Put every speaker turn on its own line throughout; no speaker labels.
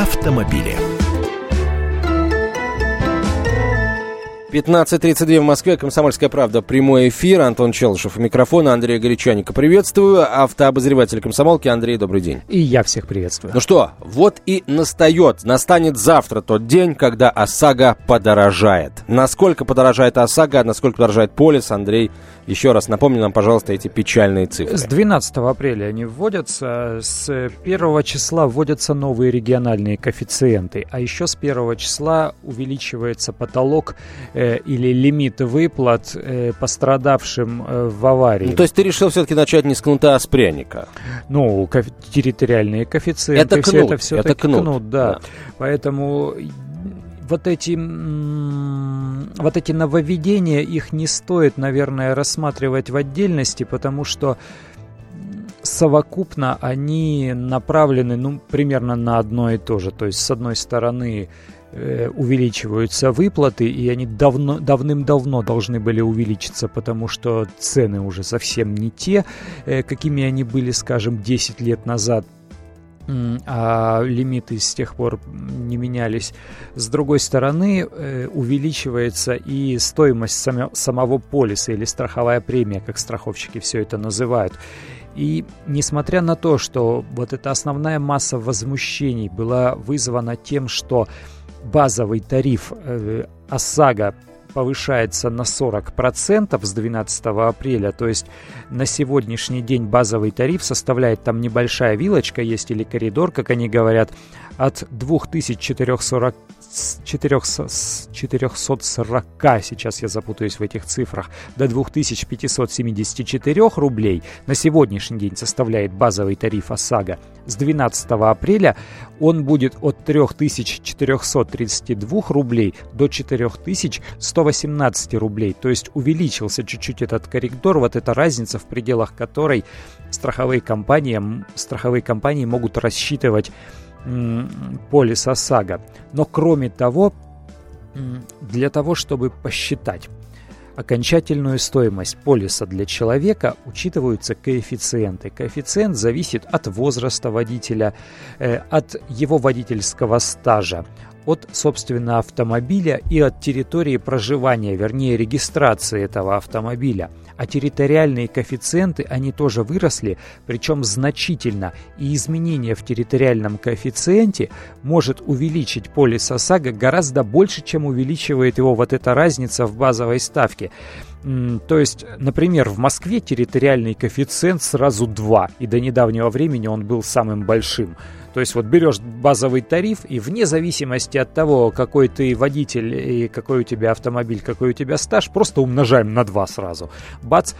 автомобили.
15.32 в Москве, Комсомольская правда, прямой эфир, Антон Челышев у микрофона, Андрей Горячаника приветствую, автообозреватель комсомолки, Андрей, добрый день.
И я всех приветствую.
Ну что, вот и настает, настанет завтра тот день, когда ОСАГО подорожает. Насколько подорожает ОСАГО, насколько подорожает полис, Андрей, еще раз напомни нам, пожалуйста, эти печальные цифры.
С 12 апреля они вводятся, с 1 числа вводятся новые региональные коэффициенты, а еще с 1 числа увеличивается потолок э, или лимит выплат э, пострадавшим э, в аварии. Ну,
то есть ты решил все-таки начать не с кнута, а с пряника?
Ну, территориальные коэффициенты.
Это кнут,
это все
это кнут.
кнут да.
Да.
Поэтому вот эти, вот эти нововведения, их не стоит, наверное, рассматривать в отдельности, потому что совокупно они направлены ну, примерно на одно и то же. То есть, с одной стороны, э, увеличиваются выплаты, и они давно, давным-давно должны были увеличиться, потому что цены уже совсем не те, э, какими они были, скажем, 10 лет назад а лимиты с тех пор не менялись. С другой стороны, э, увеличивается и стоимость саме- самого полиса или страховая премия, как страховщики все это называют. И несмотря на то, что вот эта основная масса возмущений была вызвана тем, что базовый тариф э, ОСАГО повышается на 40% с 12 апреля, то есть на сегодняшний день базовый тариф составляет, там небольшая вилочка есть или коридор, как они говорят, от 2440 с 400 с 440, сейчас я запутаюсь в этих цифрах, до 2574 рублей на сегодняшний день составляет базовый тариф ОСАГО. С 12 апреля он будет от 3432 рублей до 4118 рублей. То есть увеличился чуть-чуть этот коридор, вот эта разница, в пределах которой страховые компании, страховые компании могут рассчитывать м, полис ОСАГО. Но кроме того, для того, чтобы посчитать окончательную стоимость полиса для человека учитываются коэффициенты. Коэффициент зависит от возраста водителя, э, от его водительского стажа, от, собственно, автомобиля и от территории проживания, вернее, регистрации этого автомобиля. А территориальные коэффициенты, они тоже выросли, причем значительно. И изменение в территориальном коэффициенте может увеличить полис ОСАГО гораздо больше, чем увеличивает его вот эта разница в базовой ставке. То есть, например, в Москве территориальный коэффициент сразу 2, и до недавнего времени он был самым большим. То есть вот берешь базовый тариф, и вне зависимости от того, какой ты водитель и какой у тебя автомобиль, какой у тебя стаж, просто умножаем на 2 сразу. Бац,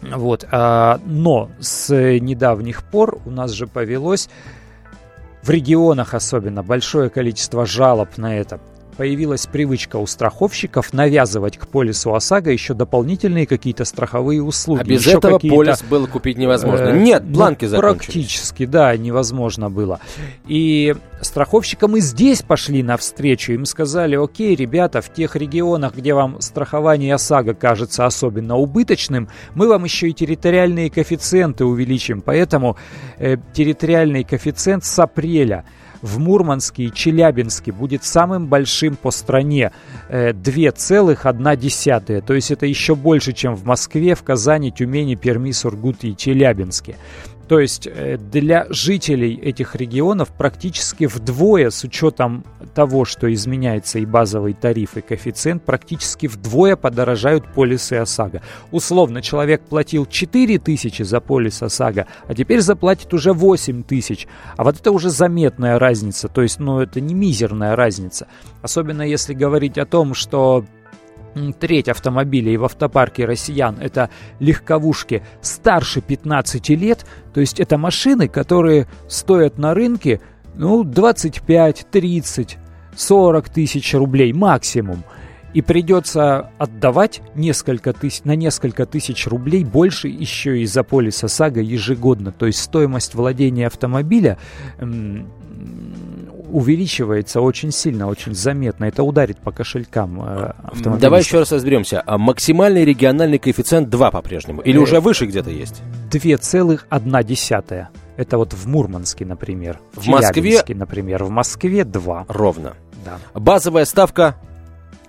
вот, а, но с недавних пор у нас же повелось в регионах особенно большое количество жалоб на это. Появилась привычка у страховщиков навязывать к полису ОСАГО еще дополнительные какие-то страховые услуги.
А без этого полис было купить невозможно.
э,
Нет,
ну,
бланки закончились.
Практически, да, невозможно было. И страховщикам и здесь пошли навстречу. Им сказали, окей, ребята, в тех регионах, где вам страхование ОСАГО кажется особенно убыточным, мы вам еще и территориальные коэффициенты увеличим. Поэтому э, территориальный коэффициент с апреля в Мурманске и Челябинске будет самым большим по стране э, 2,1. То есть это еще больше, чем в Москве, в Казани, Тюмени, Перми, Сургуте и Челябинске. То есть э, для жителей этих регионов практически вдвое, с учетом того, что изменяется и базовый тариф, и коэффициент, практически вдвое подорожают полисы ОСАГО. Условно, человек платил 4 тысячи за полис ОСАГО, а теперь заплатит уже 8 тысяч. А вот это уже заметная разница, то есть, ну, это не мизерная разница. Особенно если говорить о том, что треть автомобилей в автопарке россиян это легковушки старше 15 лет, то есть это машины, которые стоят на рынке ну 25, 30, 40 тысяч рублей максимум. И придется отдавать несколько тысяч, на несколько тысяч рублей больше еще и за полис ОСАГО ежегодно. То есть стоимость владения автомобиля увеличивается очень сильно, очень заметно. Это ударит по кошелькам э, автомобилистов.
Давай еще раз разберемся. А максимальный региональный коэффициент 2 по-прежнему? Или
Э,
уже выше где-то есть?
2,1. Это вот в Мурманске, например.
В Москве,
например. В Москве 2.
Ровно.
Да.
Базовая ставка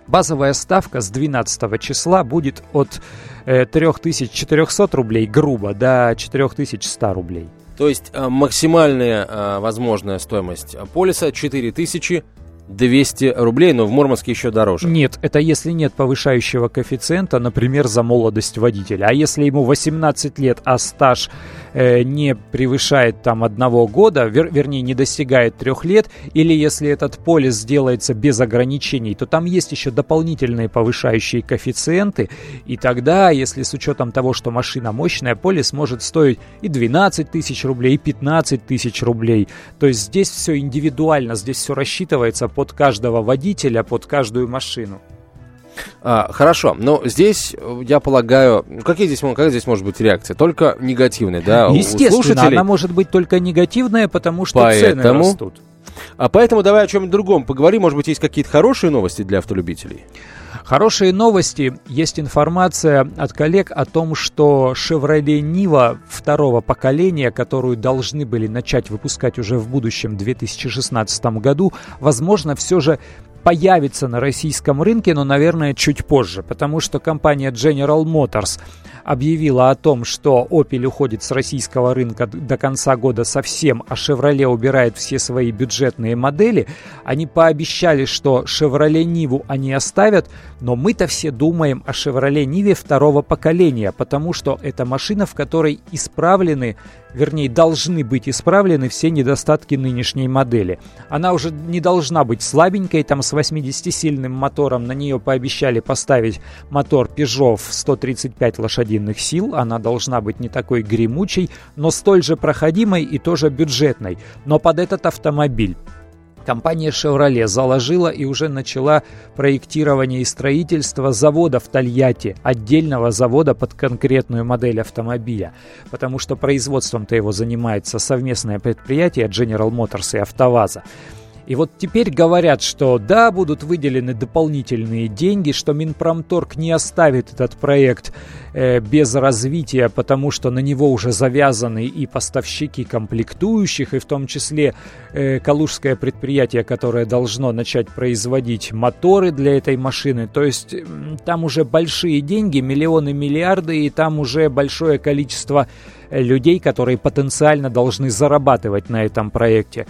Базовая ставка с 12 числа будет от э, 3400 рублей грубо до 4100 рублей.
То есть э, максимальная э, возможная стоимость полиса 4000 200 рублей, но в Мурманске еще дороже.
Нет, это если нет повышающего коэффициента, например, за молодость водителя. А если ему 18 лет, а стаж э, не превышает там одного года, вер, вернее, не достигает трех лет, или если этот полис делается без ограничений, то там есть еще дополнительные повышающие коэффициенты, и тогда, если с учетом того, что машина мощная, полис может стоить и 12 тысяч рублей, и 15 тысяч рублей. То есть здесь все индивидуально, здесь все рассчитывается под каждого водителя, под каждую машину.
А, хорошо, но здесь, я полагаю, какие здесь, какая здесь может быть реакция? Только негативная, да?
Естественно, она может быть только негативная, потому что Поэтому... цены растут.
А поэтому давай о чем-нибудь другом поговорим. Может быть, есть какие-то хорошие новости для автолюбителей?
Хорошие новости. Есть информация от коллег о том, что Chevrolet Niva второго поколения, которую должны были начать выпускать уже в будущем 2016 году, возможно, все же появится на российском рынке, но, наверное, чуть позже, потому что компания General Motors объявила о том, что Opel уходит с российского рынка до конца года совсем, а Chevrolet убирает все свои бюджетные модели. Они пообещали, что Chevrolet Ниву они оставят, но мы-то все думаем о Chevrolet Ниве второго поколения, потому что это машина, в которой исправлены вернее, должны быть исправлены все недостатки нынешней модели. Она уже не должна быть слабенькой, там с 80-сильным мотором, на нее пообещали поставить мотор Peugeot в 135 лошадиных сил, она должна быть не такой гремучей, но столь же проходимой и тоже бюджетной. Но под этот автомобиль Компания Chevrolet заложила и уже начала проектирование и строительство завода в Тольятти, отдельного завода под конкретную модель автомобиля, потому что производством-то его занимается совместное предприятие General Motors и АвтоВАЗа. И вот теперь говорят, что да, будут выделены дополнительные деньги, что Минпромторг не оставит этот проект э, без развития, потому что на него уже завязаны и поставщики комплектующих, и в том числе э, калужское предприятие, которое должно начать производить моторы для этой машины. То есть там уже большие деньги, миллионы, миллиарды, и там уже большое количество э, людей, которые потенциально должны зарабатывать на этом проекте.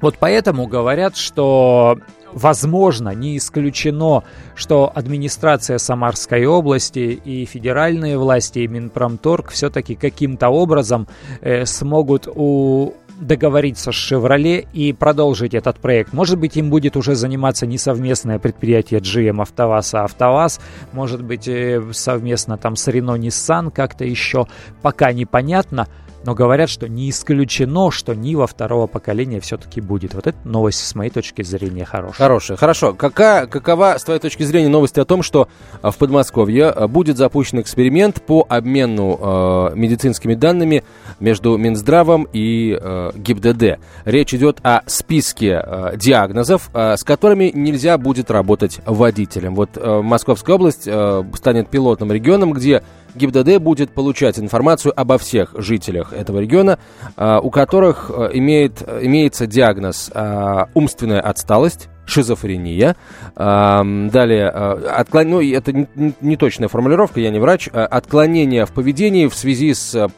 Вот поэтому говорят, что возможно, не исключено, что администрация Самарской области и федеральные власти, и Минпромторг все-таки каким-то образом э, смогут у договориться с «Шевроле» и продолжить этот проект. Может быть, им будет уже заниматься не совместное предприятие GM «АвтоВАЗ», а «АвтоВАЗ», может быть, э, совместно там с «Рено Ниссан» как-то еще, пока непонятно – но говорят, что не исключено, что Нива второго поколения все-таки будет. Вот эта новость с моей точки зрения хорошая.
Хорошая, хорошо. Какая, какова, с твоей точки зрения, новость о том, что а, в Подмосковье а, будет запущен эксперимент по обмену э, медицинскими данными между Минздравом и э, ГИБДД? Речь идет о списке э, диагнозов, э, с которыми нельзя будет работать водителем. Вот э, Московская область э, станет пилотным регионом, где ГИБДД будет получать информацию обо всех жителях этого региона, а, у которых э, имеет, имеется диагноз а, умственная отсталость, шизофрения. Далее, э, отклон... ну, это не точная формулировка, я не врач. Э, отклонение в поведении в связи с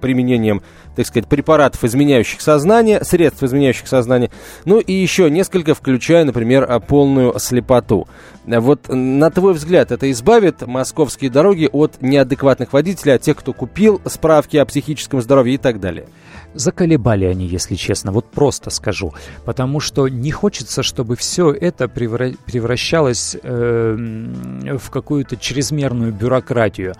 применением, так сказать, препаратов, изменяющих сознание, средств, изменяющих сознание. Ну и еще несколько, включая, например, полную слепоту. Вот на твой взгляд, это избавит московские дороги от неадекватных водителей, от тех, кто купил справки о психическом здоровье и так далее?
Заколебали они, если честно, вот просто скажу. Потому что не хочется, чтобы все это превращалось э, в какую-то чрезмерную бюрократию.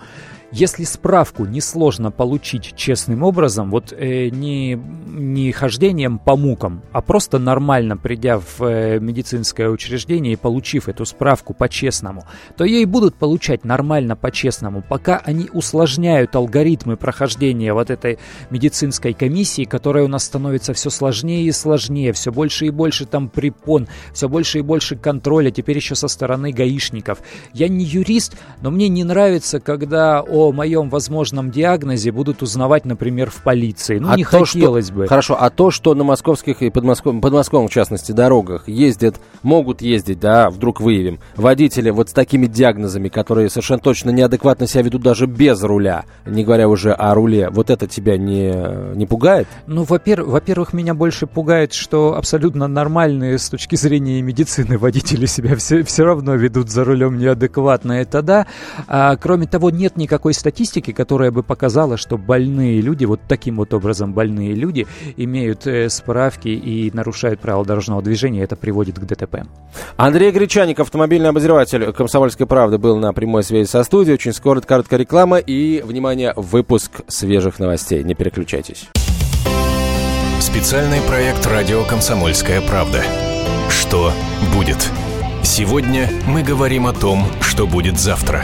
Если справку несложно получить честным образом, вот э, не, не хождением по мукам, а просто нормально придя в э, медицинское учреждение и получив эту справку по-честному, то ей будут получать нормально по-честному, пока они усложняют алгоритмы прохождения вот этой медицинской комиссии, которая у нас становится все сложнее и сложнее, все больше и больше там препон, все больше и больше контроля, теперь еще со стороны гаишников. Я не юрист, но мне не нравится, когда о о моем возможном диагнозе будут узнавать, например, в полиции. Ну, а не то, хотелось
что,
бы.
Хорошо, а то, что на московских и подмосковных, подмосковных, в частности, дорогах ездят, могут ездить, да, вдруг выявим, водители вот с такими диагнозами, которые совершенно точно неадекватно себя ведут даже без руля, не говоря уже о руле, вот это тебя не, не пугает?
Ну, во-первых, во-первых, меня больше пугает, что абсолютно нормальные с точки зрения медицины водители себя все, все равно ведут за рулем неадекватно, это да. А, кроме того, нет никакой статистики, которая бы показала, что больные люди, вот таким вот образом больные люди, имеют э, справки и нарушают правила дорожного движения, это приводит к ДТП.
Андрей Гречаник, автомобильный обозреватель «Комсомольской правды», был на прямой связи со студией. Очень скоро короткая реклама и, внимание, выпуск свежих новостей. Не переключайтесь.
Специальный проект «Радио Комсомольская правда». Что будет? Сегодня мы говорим о том, что будет завтра.